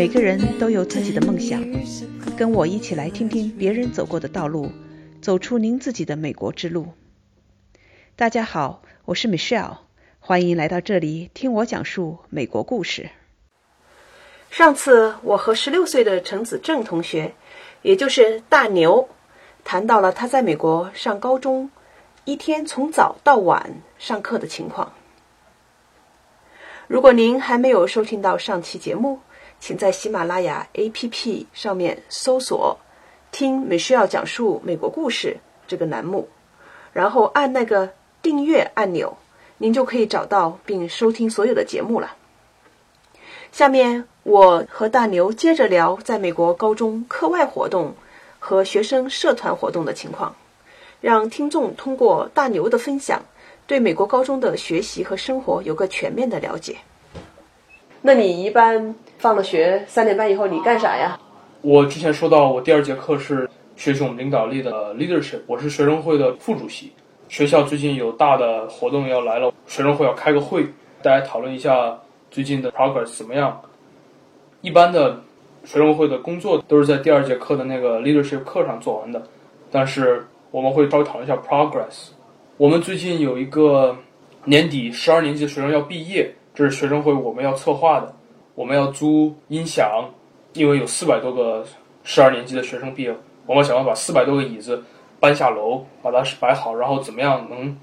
每个人都有自己的梦想，跟我一起来听听别人走过的道路，走出您自己的美国之路。大家好，我是 Michelle，欢迎来到这里听我讲述美国故事。上次我和十六岁的陈子正同学，也就是大牛，谈到了他在美国上高中，一天从早到晚上课的情况。如果您还没有收听到上期节目，请在喜马拉雅 APP 上面搜索“听 Michelle 讲述美国故事”这个栏目，然后按那个订阅按钮，您就可以找到并收听所有的节目了。下面我和大牛接着聊在美国高中课外活动和学生社团活动的情况，让听众通过大牛的分享。对美国高中的学习和生活有个全面的了解。那你一般放了学三点半以后你干啥呀？我之前说到，我第二节课是学习我们领导力的 leadership，我是学生会的副主席。学校最近有大的活动要来了，学生会要开个会，大家讨论一下最近的 progress 怎么样。一般的学生会的工作都是在第二节课的那个 leadership 课上做完的，但是我们会稍微讨论一下 progress。我们最近有一个年底十二年级的学生要毕业，这是学生会我们要策划的。我们要租音响，因为有四百多个十二年级的学生毕业，我们想要把四百多个椅子搬下楼，把它摆好，然后怎么样能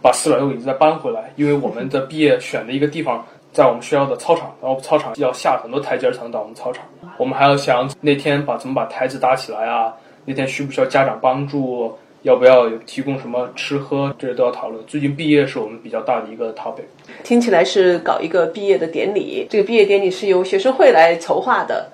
把四百多个椅子再搬回来？因为我们的毕业选的一个地方在我们学校的操场，然后操场要下很多台阶才能到我们操场。我们还要想那天把怎么把台子搭起来啊？那天需不需要家长帮助？要不要有提供什么吃喝，这些都要讨论。最近毕业是我们比较大的一个 topic。听起来是搞一个毕业的典礼，这个毕业典礼是由学生会来筹划的。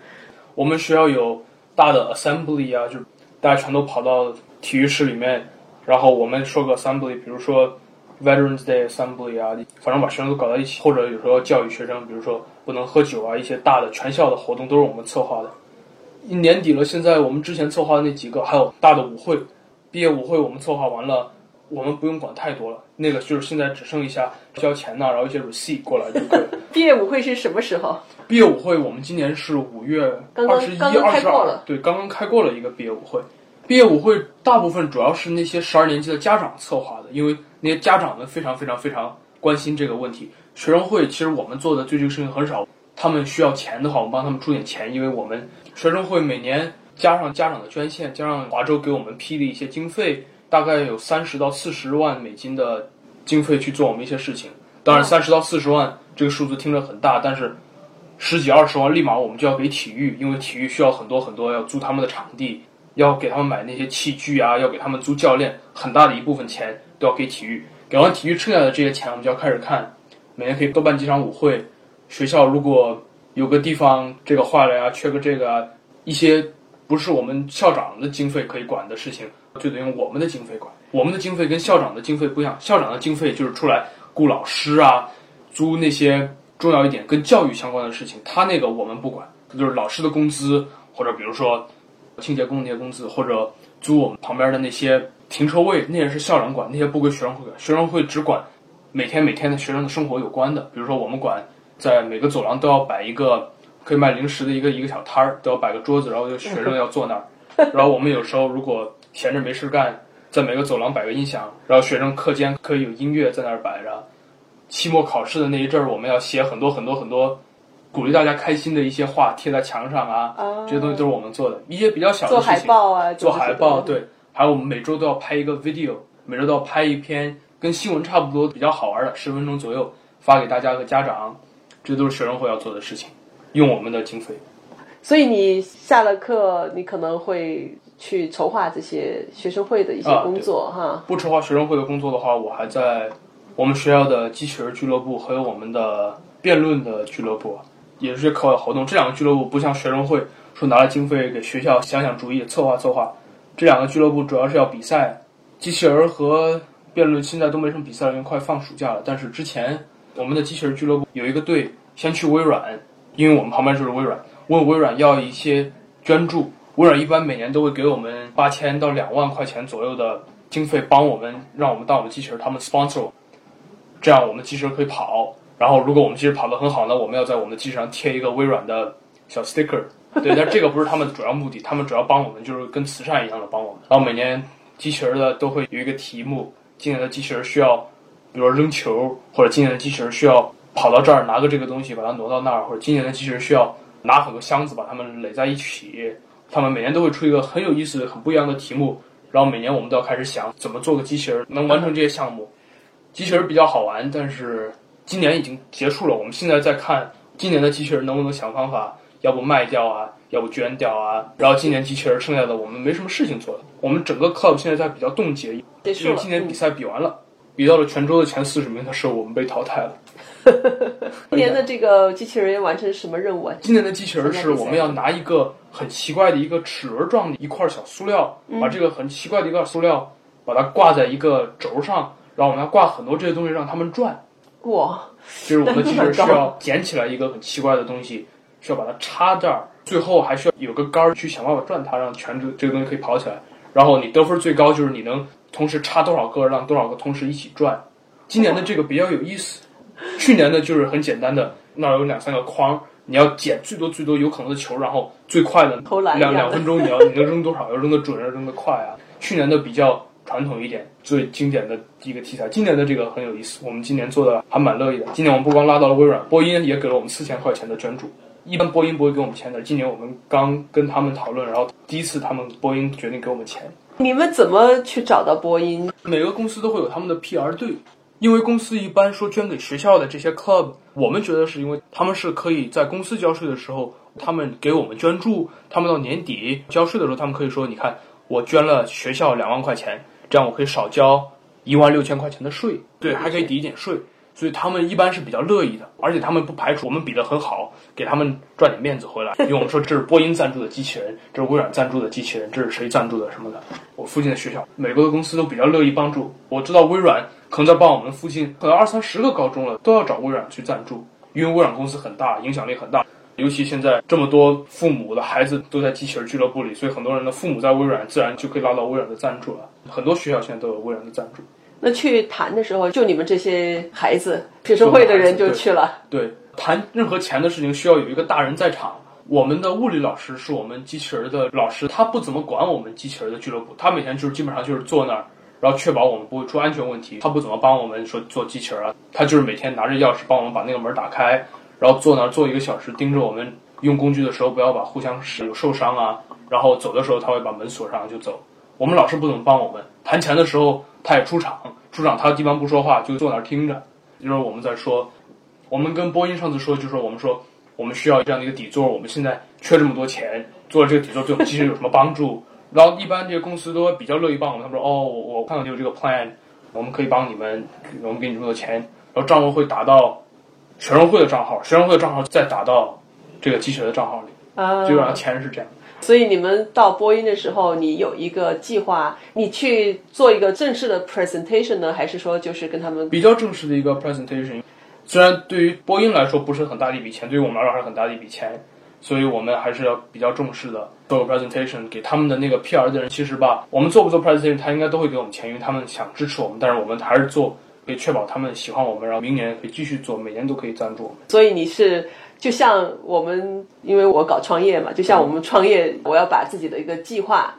我们学校有大的 assembly 啊，就大家全都跑到体育室里面，然后我们说个 assembly，比如说 Veterans Day assembly 啊，反正把学生都搞到一起，或者有时候教育学生，比如说不能喝酒啊，一些大的全校的活动都是我们策划的。年底了，现在我们之前策划的那几个，还有大的舞会。毕业舞会我们策划完了，我们不用管太多了。那个就是现在只剩一下交钱呐，然后一些 receipt 过来就可以。毕业舞会是什么时候？毕业舞会我们今年是五月二十一、二十二，对，刚刚开过了一个毕业舞会。毕业舞会大部分主要是那些十二年级的家长策划的，因为那些家长们非常非常非常关心这个问题。学生会其实我们做的对这个事情很少，他们需要钱的话，我们帮他们出点钱，因为我们学生会每年。加上家长的捐献，加上华州给我们批的一些经费，大概有三十到四十万美金的经费去做我们一些事情。当然，三十到四十万这个数字听着很大，但是十几二十万立马我们就要给体育，因为体育需要很多很多，要租他们的场地，要给他们买那些器具啊，要给他们租教练，很大的一部分钱都要给体育。给完体育剩下的这些钱，我们就要开始看，每年可以多办几场舞会。学校如果有个地方这个坏了呀，缺个这个啊一些。不是我们校长的经费可以管的事情，就得用我们的经费管。我们的经费跟校长的经费不一样，校长的经费就是出来雇老师啊，租那些重要一点跟教育相关的事情，他那个我们不管，就是老师的工资或者比如说清洁工那些工资，或者租我们旁边的那些停车位，那也是校长管，那些不归学生会管。学生会只管每天每天的学生的生活有关的，比如说我们管在每个走廊都要摆一个。可以卖零食的一个一个小摊儿，都要摆个桌子，然后就学生要坐那儿。然后我们有时候如果闲着没事干，在每个走廊摆个音响，然后学生课间可以有音乐在那儿摆着。期末考试的那一阵儿，我们要写很多很多很多鼓励大家开心的一些话贴在墙上啊，这些东西都是我们做的。一些比较小的事情，做海报啊，做海报对。还有我们每周都要拍一个 video，每周都要拍一篇跟新闻差不多比较好玩的十分钟左右发给大家和家长，这都是学生会要做的事情。用我们的经费，所以你下了课，你可能会去筹划这些学生会的一些工作哈。不筹划学生会的工作的话，我还在我们学校的机器人俱乐部，还有我们的辩论的俱乐部，也是课外活动。这两个俱乐部不像学生会说拿了经费给学校想想主意、策划策划，这两个俱乐部主要是要比赛。机器人和辩论现在都没什么比赛了，因为快放暑假了。但是之前我们的机器人俱乐部有一个队先去微软。因为我们旁边就是微软，问微软要一些捐助，微软一般每年都会给我们八千到两万块钱左右的经费，帮我们让我们当我们机器人，他们 sponsor，这样我们机器人可以跑。然后如果我们机器人跑得很好呢，我们要在我们的机器上贴一个微软的小 sticker。对，但这个不是他们的主要目的，他们主要帮我们就是跟慈善一样的帮我们。然后每年机器人的都会有一个题目，今年的机器人需要，比如说扔球，或者今年的机器人需要跑到这儿拿个这个东西把它挪到那儿，或者今年的机器人需要拿很多箱子把它们垒在一起。他们每年都会出一个很有意思、很不一样的题目，然后每年我们都要开始想怎么做个机器人能完成这些项目。机器人比较好玩，但是今年已经结束了，我们现在在看今年的机器人能不能想方法。要不卖掉啊，要不捐掉啊。然后今年机器人剩下的我们没什么事情做了。我们整个 club 现在在比较冻结，因为今年比赛比完了，比到了泉州的前四十名的时候，我们被淘汰了。今年的这个机器人要完成什么任务啊？今年的机器人是我们要拿一个很奇怪的一个齿轮状的一块小塑料，把这个很奇怪的一个塑料把它挂在一个轴上，然后我们要挂很多这些东西让它们转。哇！就是我们的机器人需要捡起来一个很奇怪的东西。需要把它插这儿，最后还需要有个杆儿去想办法转它，让全这这个东西可以跑起来。然后你得分最高就是你能同时插多少个，让多少个同时一起转。今年的这个比较有意思，去年的就是很简单的，那儿有两三个框，你要捡最多最多有可能的球，然后最快的两两分钟你要你能扔多少，要扔得准，要扔得快啊。去年的比较传统一点，最经典的一个题材。今年的这个很有意思，我们今年做的还蛮乐意的。今年我们不光拉到了微软，波音也给了我们四千块钱的捐助。一般波音不会给我们钱的。今年我们刚跟他们讨论，然后第一次他们波音决定给我们钱。你们怎么去找到波音？每个公司都会有他们的 PR 队，因为公司一般说捐给学校的这些 club，我们觉得是因为他们是可以在公司交税的时候，他们给我们捐助，他们到年底交税的时候，他们可以说，你看我捐了学校两万块钱，这样我可以少交一万六千块钱的税，对，还可以抵一点税。所以他们一般是比较乐意的，而且他们不排除我们比得很好，给他们赚点面子回来。因为我们说这是波音赞助的机器人，这是微软赞助的机器人，这是谁赞助的什么的。我附近的学校，美国的公司都比较乐意帮助。我知道微软可能在帮我们附近，可能二三十个高中了，都要找微软去赞助，因为微软公司很大，影响力很大。尤其现在这么多父母的孩子都在机器人俱乐部里，所以很多人的父母在微软，自然就可以拉到微软的赞助了。很多学校现在都有微软的赞助。那去谈的时候，就你们这些孩子学生会的人就去了。对，谈任何钱的事情需要有一个大人在场。我们的物理老师是我们机器人的老师，他不怎么管我们机器人的俱乐部，他每天就是基本上就是坐那儿，然后确保我们不会出安全问题。他不怎么帮我们说做机器人啊，他就是每天拿着钥匙帮我们把那个门打开，然后坐那儿坐一个小时，盯着我们用工具的时候不要把互相使有受伤啊。然后走的时候他会把门锁上就走。我们老师不怎么帮我们谈钱的时候。他也出场，出场他一般不说话，就坐那儿听着。就是我们在说，我们跟波音上次说，就是我们说我们需要这样的一个底座，我们现在缺这么多钱，做了这个底座对我们机器人有什么帮助？然后一般这些公司都比较乐意帮我们，他们说哦，我看到你有这个 plan，我们可以帮你们，我们给你这么多钱，然后账户会打到学生会的账号，学生会的账号再打到这个机器人的账号里，基本上钱是这样。所以你们到播音的时候，你有一个计划，你去做一个正式的 presentation 呢，还是说就是跟他们比较正式的一个 presentation？虽然对于播音来说不是很大的一笔钱，对于我们来说还是很大的一笔钱，所以我们还是要比较重视的做个 presentation 给他们的那个 PR 的人。其实吧，我们做不做 presentation，他应该都会给我们钱，因为他们想支持我们。但是我们还是做，可以确保他们喜欢我们，然后明年可以继续做，每年都可以赞助我们。所以你是。就像我们，因为我搞创业嘛，就像我们创业，我要把自己的一个计划，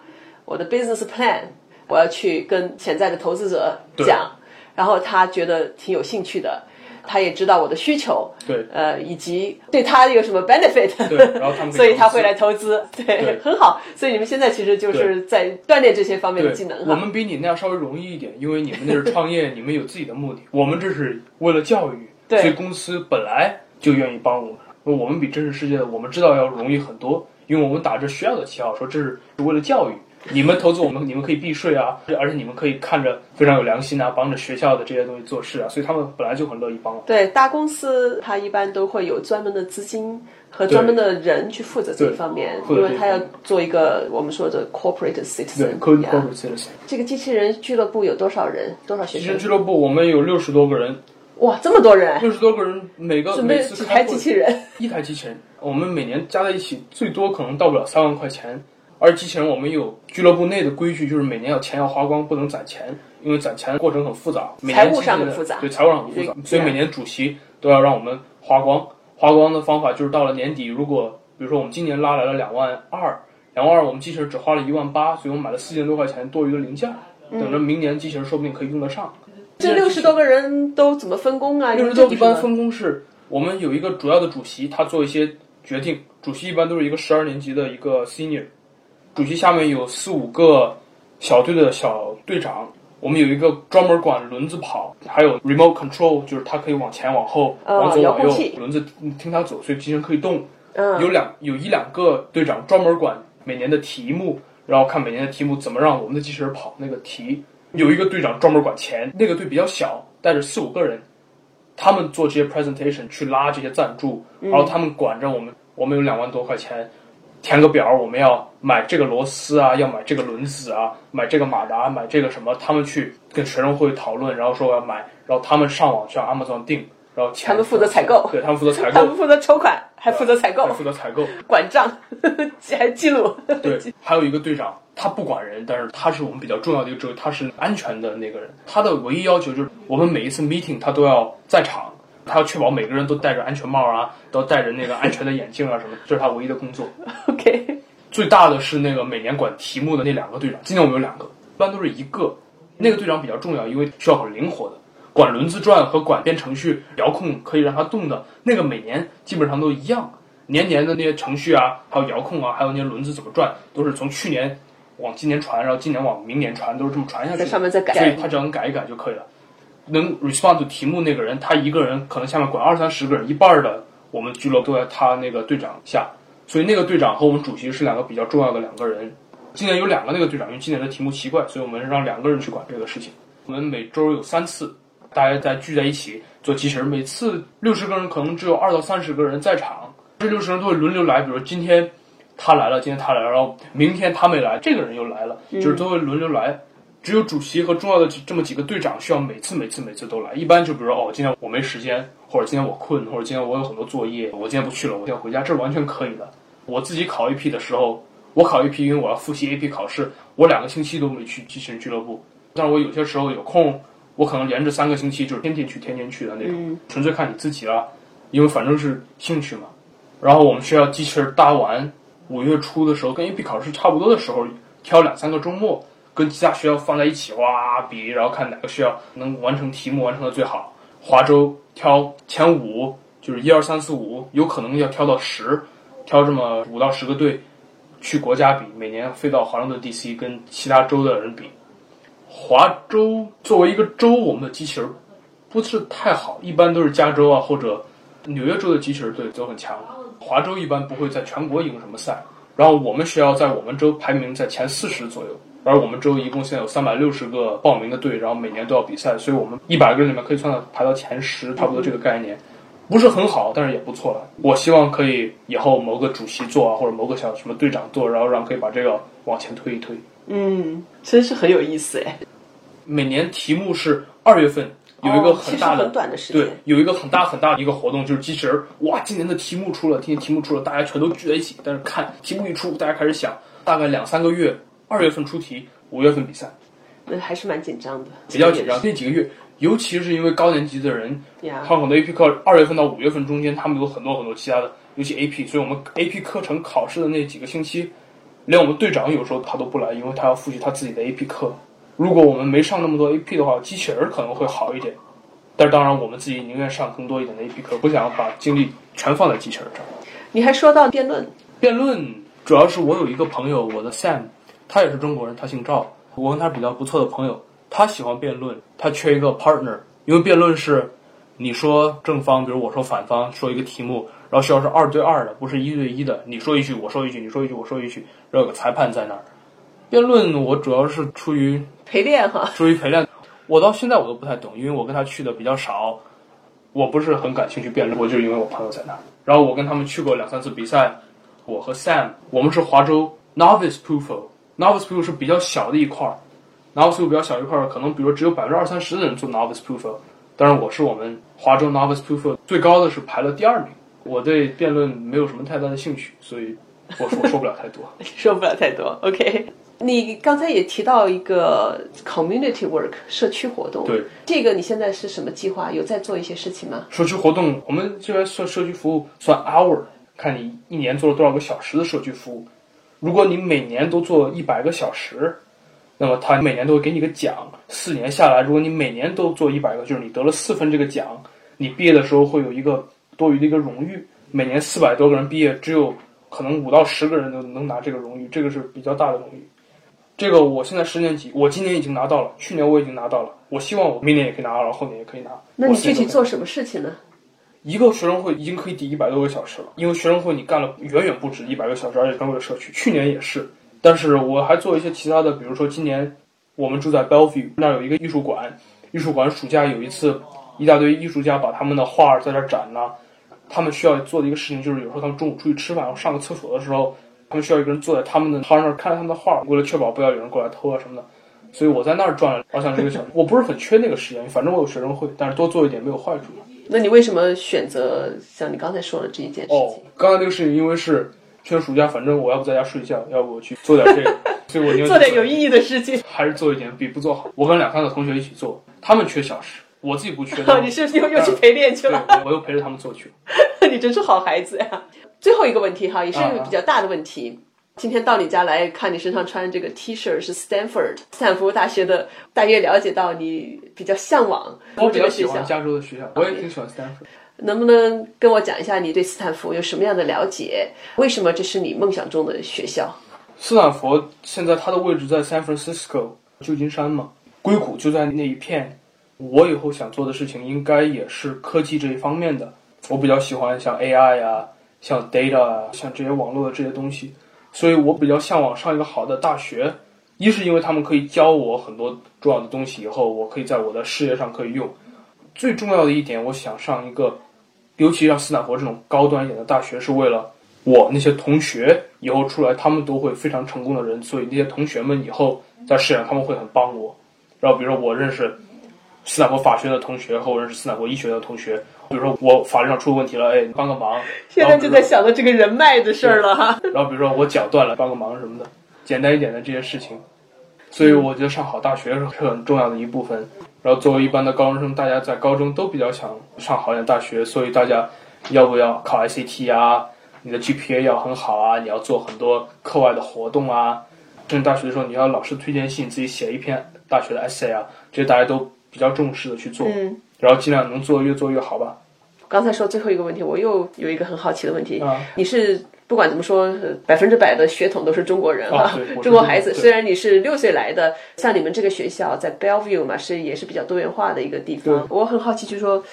我的 business plan，我要去跟潜在的投资者讲，然后他觉得挺有兴趣的，他也知道我的需求，对，呃，以及对他有什么 benefit，对，然后他们，所以他会来投资，对，很好。所以你们现在其实就是在锻炼这些方面的技能。我们比你那样稍微容易一点，因为你们那是创业，你们有自己的目的，我们这是为了教育，所以公司本来就愿意帮我们。我们比真实世界的我们知道要容易很多，因为我们打着学校的旗号说这是为了教育，你们投资我们，你们可以避税啊，而且你们可以看着非常有良心啊，帮着学校的这些东西做事啊，所以他们本来就很乐意帮。对，大公司它一般都会有专门的资金和专门的人去负责这一方面，因为他要做一个我们说的 corporate citizen。对，corporate citizen。这个机器人俱乐部有多少人？多少学生？机器人俱乐部我们有六十多个人。哇，这么多人！六十多个人，每个每次几台机器人，一台机器人。我们每年加在一起，最多可能到不了三万块钱。而机器人，我们有俱乐部内的规矩，就是每年要钱要花光，不能攒钱，因为攒钱过程很复杂。财务上很复杂，对财务上很复杂，所以每年主席都要让我们花光。花光的方法就是到了年底，如果比如说我们今年拉来了两万二，两万二我们机器人只花了一万八，所以我们买了四千多块钱多余的零件，等着明年机器人说不定可以用得上。这六十多个人都怎么分工啊？六十多一般分工是我们有一个主要的主席，他做一些决定。主席一般都是一个十二年级的一个 senior，主席下面有四五个小队的小队长。我们有一个专门管轮子跑，还有 remote control，就是它可以往前往后、往左往右，轮子听它走，所以机器人可以动。有两有一两个队长专门管每年的题目，然后看每年的题目怎么让我们的机器人跑那个题。有一个队长专门管钱，那个队比较小，带着四五个人，他们做这些 presentation 去拉这些赞助，然后他们管着我们，我们有两万多块钱。填个表，我们要买这个螺丝啊，要买这个轮子啊，买这个马达，买这个什么？他们去跟学生会讨论，然后说我要买，然后他们上网向 Amazon 订，然后他们负责采购，对他们负责采购，他们负责筹款，还负责采购，负责采购，管账，还记录。对，还有一个队长，他不管人，但是他是我们比较重要的一个职位，他是安全的那个人。他的唯一要求就是我们每一次 meeting 他都要在场。他要确保每个人都戴着安全帽啊，都戴着那个安全的眼镜啊，什么，这是他唯一的工作。OK，最大的是那个每年管题目的那两个队长，今年我们有两个，一般都是一个。那个队长比较重要，因为需要很灵活的，管轮子转和管编程序遥控可以让它动的那个，每年基本上都一样。年年的那些程序啊，还有遥控啊，还有那些轮子怎么转，都是从去年往今年传，然后今年往明年传，都是这么传下去。在上面再改，所以他只要能改一改就可以了。能 respond 题目那个人，他一个人可能下面管二三十个人，一半的我们俱乐部都在他那个队长下，所以那个队长和我们主席是两个比较重要的两个人。今年有两个那个队长，因为今年的题目奇怪，所以我们让两个人去管这个事情。我们每周有三次，大家再聚在一起做机器人，每次六十个人可能只有二到三十个人在场，这六十人都会轮流来，比如今天他来了，今天他来了，然后明天他没来，这个人又来了，就是都会轮流来。只有主席和重要的这么几个队长需要每次每次每次都来。一般就比如说哦，今天我没时间，或者今天我困，或者今天我有很多作业，我今天不去了，我要回家，这是完全可以的。我自己考 AP 的时候，我考 AP，因为我要复习 AP 考试，我两个星期都没去机器人俱乐部。但是我有些时候有空，我可能连着三个星期就是天天去，天天去的那种，纯粹看你自己了，因为反正是兴趣嘛。然后我们需要机器人搭完，五月初的时候跟 AP 考试差不多的时候，挑两三个周末。跟其他学校放在一起哇比，然后看哪个学校能完成题目完成的最好。华州挑前五，就是一二三四五，有可能要挑到十，挑这么五到十个队去国家比，每年飞到华盛顿 DC 跟其他州的人比。华州作为一个州，我们的机器人不是太好，一般都是加州啊或者纽约州的机器人队都很强。华州一般不会在全国赢什么赛，然后我们学校在我们州排名在前四十左右。而我们州一共现在有三百六十个报名的队，然后每年都要比赛，所以我们一百个人里面可以算到排到前十，差不多这个概念，不是很好，但是也不错了。我希望可以以后某个主席做啊，或者某个小什么队长做，然后让可以把这个往前推一推。嗯，真是很有意思哎。每年题目是二月份有一个很大的，很短的时间，对，有一个很大很大的一个活动，就是机器人哇，今年的题目出了，今年题目出了，大家全都聚在一起，但是看题目一出，大家开始想，大概两三个月。二月份出题，五月份比赛，那还是蛮紧张的。比较紧张，那几个月，尤其是因为高年级的人，他很多 AP 课，二月份到五月份中间，他们有很多很多其他的，尤其 AP，所以我们 AP 课程考试的那几个星期，连我们队长有时候他都不来，因为他要复习他自己的 AP 课。如果我们没上那么多 AP 的话，机器人可能会好一点。但是当然，我们自己宁愿上更多一点的 AP 课，不想把精力全放在机器人上。你还说到辩论，辩论主要是我有一个朋友，我的 Sam。他也是中国人，他姓赵。我跟他比较不错的朋友，他喜欢辩论，他缺一个 partner，因为辩论是你说正方，比如我说反方，说一个题目，然后需要是二对二的，不是一对一的。你说一句，我说一句，你说一句，我说一句，然后有个裁判在那儿。辩论我主要是出于陪练哈，出于陪练。我到现在我都不太懂，因为我跟他去的比较少，我不是很感兴趣辩论。我就是因为我朋友在那儿，然后我跟他们去过两三次比赛。我和 Sam，我们是华州 Novice p r o o f Novice proof 是比较小的一块儿，Novice proof 比较小一块儿，可能比如只有百分之二三十的人做 Novice proof，但是我是我们华州 Novice proof 最高的是排了第二名。我对辩论没有什么太大的兴趣，所以我说说不了太多，说不了太多。OK，你刚才也提到一个 community work 社区活动，对这个你现在是什么计划？有在做一些事情吗？社区活动，我们这边算社区服务算 hour，看你一年做了多少个小时的社区服务。如果你每年都做一百个小时，那么他每年都会给你个奖。四年下来，如果你每年都做一百个，就是你得了四分这个奖，你毕业的时候会有一个多余的一个荣誉。每年四百多个人毕业，只有可能五到十个人能能拿这个荣誉，这个是比较大的荣誉。这个我现在十年级，我今年已经拿到了，去年我已经拿到了。我希望我明年也可以拿到，然后后年也可以拿。那你具体做什么事情呢？一个学生会已经可以抵一百多个小时了，因为学生会你干了远远不止一百个小时，而且为了社区。去年也是，但是我还做一些其他的，比如说今年我们住在 Bellevue 那儿有一个艺术馆，艺术馆暑假有一次，一大堆艺术家把他们的画在那儿展呢。他们需要做的一个事情就是，有时候他们中午出去吃饭，然后上个厕所的时候，他们需要一个人坐在他们的摊那儿看他们的画，为了确保不要有人过来偷啊什么的。所以我在那儿转了好像一个小时，我不是很缺那个时间，反正我有学生会，但是多做一点没有坏处。那你为什么选择像你刚才说的这一件事情？哦，刚才那个事情，因为是全暑假，反正我要不在家睡觉，要不我去做点这个，所以我做点有意义的事情，还是做一点比不做好。我跟两三个同学一起做，他们缺小时，我自己不缺。你是又又去陪练去了？我又陪着他们做去了。你真是好孩子呀！最后一个问题哈，也是一个比较大的问题。今天到你家来看你身上穿这个 T 恤是 Stanford 斯坦福大学的，大约了解到你比较向往。我比较喜欢加州的学校，我也挺喜欢 Stanford。能不能跟我讲一下你对斯坦福有什么样的了解？为什么这是你梦想中的学校？斯坦福现在它的位置在 San Francisco 旧金山嘛，硅谷就在那一片。我以后想做的事情应该也是科技这一方面的。我比较喜欢像 AI 啊，像 data 啊，像这些网络的这些东西。所以我比较向往上一个好的大学，一是因为他们可以教我很多重要的东西，以后我可以在我的事业上可以用。最重要的一点，我想上一个，尤其像斯坦福这种高端一点的大学，是为了我那些同学以后出来，他们都会非常成功的人，所以那些同学们以后在事业上他们会很帮我。然后比如说我认识斯坦福法学的同学和我认识斯坦福医学的同学。比如说我法律上出问题了，哎，帮个忙。现在就在想着这个人脉的事儿了哈。然后比如说我脚断了，帮个忙什么的，简单一点的这些事情。所以我觉得上好大学是很重要的一部分。然后作为一般的高中生，大家在高中都比较想上好一点大学，所以大家要不要考 ICT 啊？你的 GPA 要很好啊？你要做很多课外的活动啊？上大学的时候你要老师推荐信，自己写一篇大学的 essay 啊，这些大家都比较重视的去做。嗯。然后尽量能做越做越好吧。刚才说最后一个问题，我又有一个很好奇的问题。啊你是不管怎么说，百分之百的血统都是中国人啊，中国孩子。虽然你是六岁来的，像你们这个学校在 Bellevue 嘛，是也是比较多元化的一个地方。我很好奇，就是说，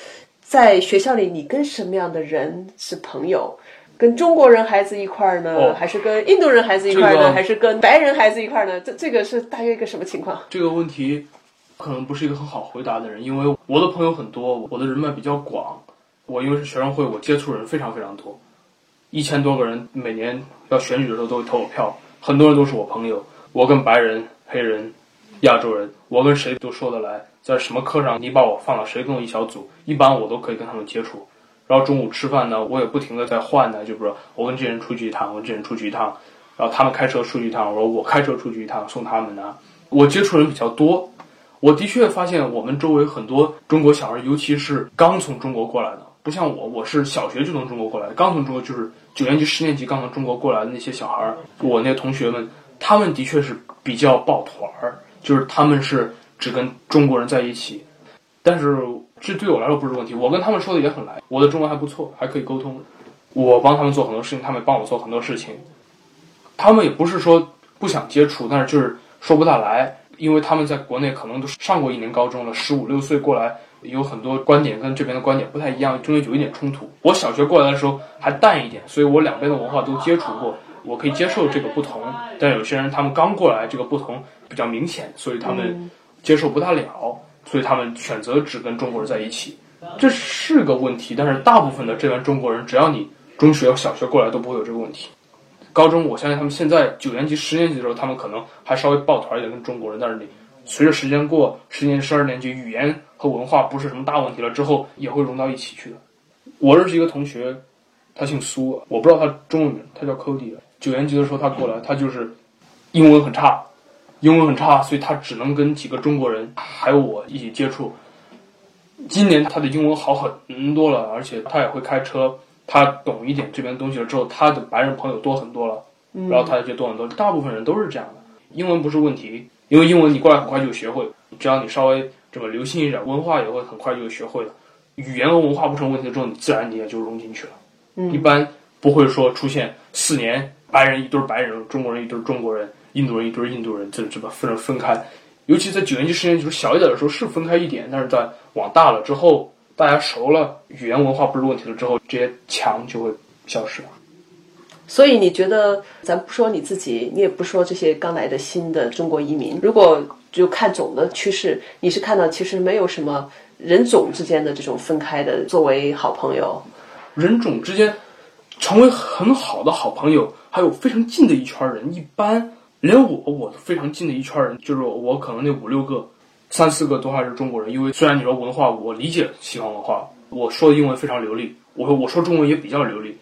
在学校里，你跟什么样的人是朋友？跟中国人孩子一块儿呢，还是跟印度人孩子一块儿呢，还是跟白人孩子一块儿呢？这这个是大约一个什么情况？这个问题。可能不是一个很好回答的人，因为我的朋友很多，我的人脉比较广。我因为是学生会，我接触人非常非常多，一千多个人，每年要选举的时候都会投我票，很多人都是我朋友。我跟白人、黑人、亚洲人，我跟谁都说得来。在什么课上，你把我放到谁跟我一小组，一般我都可以跟他们接触。然后中午吃饭呢，我也不停的在换呢，就比如说我跟这人出去一趟，我跟这人出去一趟，然后他们开车出去一趟，我说我开车出去一趟送他们呢。我接触人比较多。我的确发现，我们周围很多中国小孩，尤其是刚从中国过来的，不像我，我是小学就从中国过来的，刚从中国就是九年级、十年级刚从中国过来的那些小孩，我那同学们，他们的确是比较抱团儿，就是他们是只跟中国人在一起，但是这对我来说不是问题，我跟他们说的也很来，我的中文还不错，还可以沟通，我帮他们做很多事情，他们帮我做很多事情，他们也不是说不想接触，但是就是说不大来。因为他们在国内可能都上过一年高中了，十五六岁过来，有很多观点跟这边的观点不太一样，中间有一点冲突。我小学过来的时候还淡一点，所以我两边的文化都接触过，我可以接受这个不同。但有些人他们刚过来，这个不同比较明显，所以他们接受不大了，所以他们选择只跟中国人在一起，这是个问题。但是大部分的这边中国人，只要你中学、小学过来，都不会有这个问题。高中，我相信他们现在九年级、十年级的时候，他们可能还稍微抱团一点跟中国人。但是你随着时间过，十年、十二年级，语言和文化不是什么大问题了之后，也会融到一起去的。我认识一个同学，他姓苏，我不知道他中文名，他叫 Cody。九年级的时候他过来，他就是英文很差，英文很差，所以他只能跟几个中国人还有我一起接触。今年他的英文好很多了，而且他也会开车。他懂一点这边东西了之后，他的白人朋友多很多了，然后他就多很多。大部分人都是这样的，英文不是问题，因为英文你过来很快就学会，只要你稍微这么留心一点，文化也会很快就学会了。语言和文化不成问题之后，你自然你也就融进去了。一般不会说出现四年白人一堆白人，中国人一堆中国人，印度人一堆印度人，这这么分分开。尤其在九年级、十年级就是小一点的时候是分开一点，但是在往大了之后。大家熟了，语言文化不是问题了之后，这些墙就会消失了。所以你觉得，咱不说你自己，你也不说这些刚来的新的中国移民，如果就看总的趋势，你是看到其实没有什么人种之间的这种分开的，作为好朋友，人种之间成为很好的好朋友，还有非常近的一圈人，一般连我我都非常近的一圈人，就是我可能那五六个。三四个都还是中国人，因为虽然你说文化，我理解西方文化，我说的英文非常流利，我说我说中文也比较流利，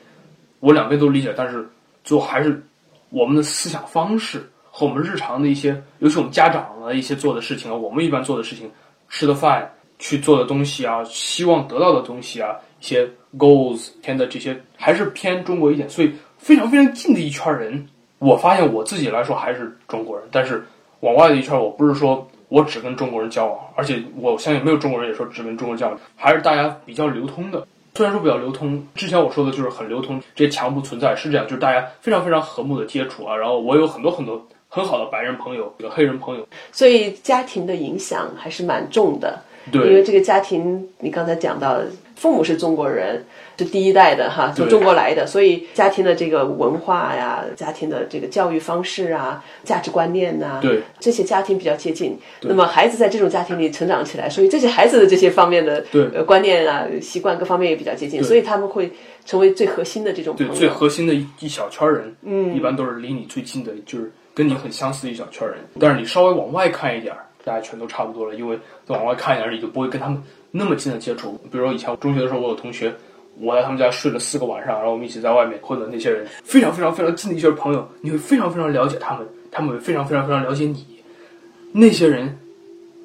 我两边都理解，但是最后还是我们的思想方式和我们日常的一些，尤其我们家长的一些做的事情啊，我们一般做的事情，吃的饭、去做的东西啊，希望得到的东西啊，一些 goals 偏的这些，还是偏中国一点，所以非常非常近的一圈人，我发现我自己来说还是中国人，但是往外的一圈，我不是说。我只跟中国人交往，而且我相信没有中国人也说只跟中国人交往，还是大家比较流通的。虽然说比较流通，之前我说的就是很流通，这些墙不存在，是这样，就是大家非常非常和睦的接触啊。然后我有很多很多很好的白人朋友，有黑人朋友，所以家庭的影响还是蛮重的。对，因为这个家庭，你刚才讲到，父母是中国人。是第一代的哈，从中国来的，所以家庭的这个文化呀，家庭的这个教育方式啊，价值观念呐，对这些家庭比较接近。那么孩子在这种家庭里成长起来，所以这些孩子的这些方面的对观念啊、习惯各方面也比较接近，所以他们会成为最核心的这种对最核心的一一小圈人。嗯，一般都是离你最近的，就是跟你很相似的一小圈人。但是你稍微往外看一点，大家全都差不多了，因为再往外看一点，你就不会跟他们那么近的接触。比如说以前中学的时候，我有同学。我在他们家睡了四个晚上，然后我们一起在外面混的那些人，非常非常非常近的一些朋友，你会非常非常了解他们，他们会非常非常非常了解你。那些人，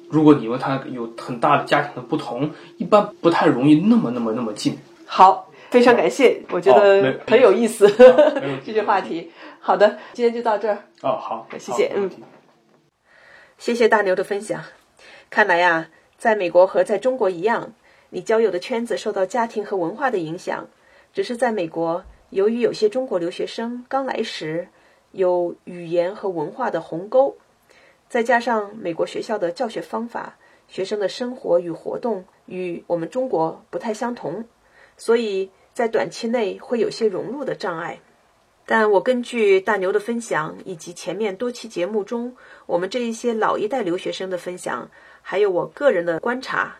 如果你问他有很大的家庭的不同，一般不太容易那么那么那么近。好，非常感谢，我觉得很有意思 这些话题。好的，今天就到这儿。哦，好，谢谢，嗯，谢谢大牛的分享。看来呀，在美国和在中国一样。你交友的圈子受到家庭和文化的影响，只是在美国，由于有些中国留学生刚来时有语言和文化的鸿沟，再加上美国学校的教学方法、学生的生活与活动与我们中国不太相同，所以在短期内会有些融入的障碍。但我根据大牛的分享以及前面多期节目中我们这一些老一代留学生的分享，还有我个人的观察。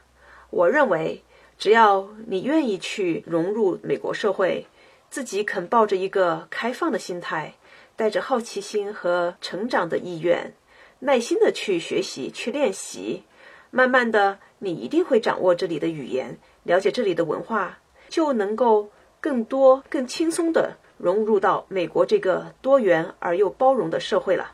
我认为，只要你愿意去融入美国社会，自己肯抱着一个开放的心态，带着好奇心和成长的意愿，耐心的去学习、去练习，慢慢的，你一定会掌握这里的语言，了解这里的文化，就能够更多、更轻松的融入到美国这个多元而又包容的社会了。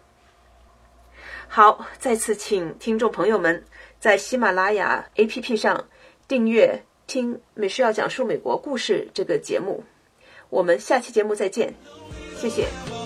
好，再次请听众朋友们。在喜马拉雅 APP 上订阅听美需要讲述美国故事这个节目，我们下期节目再见，谢谢。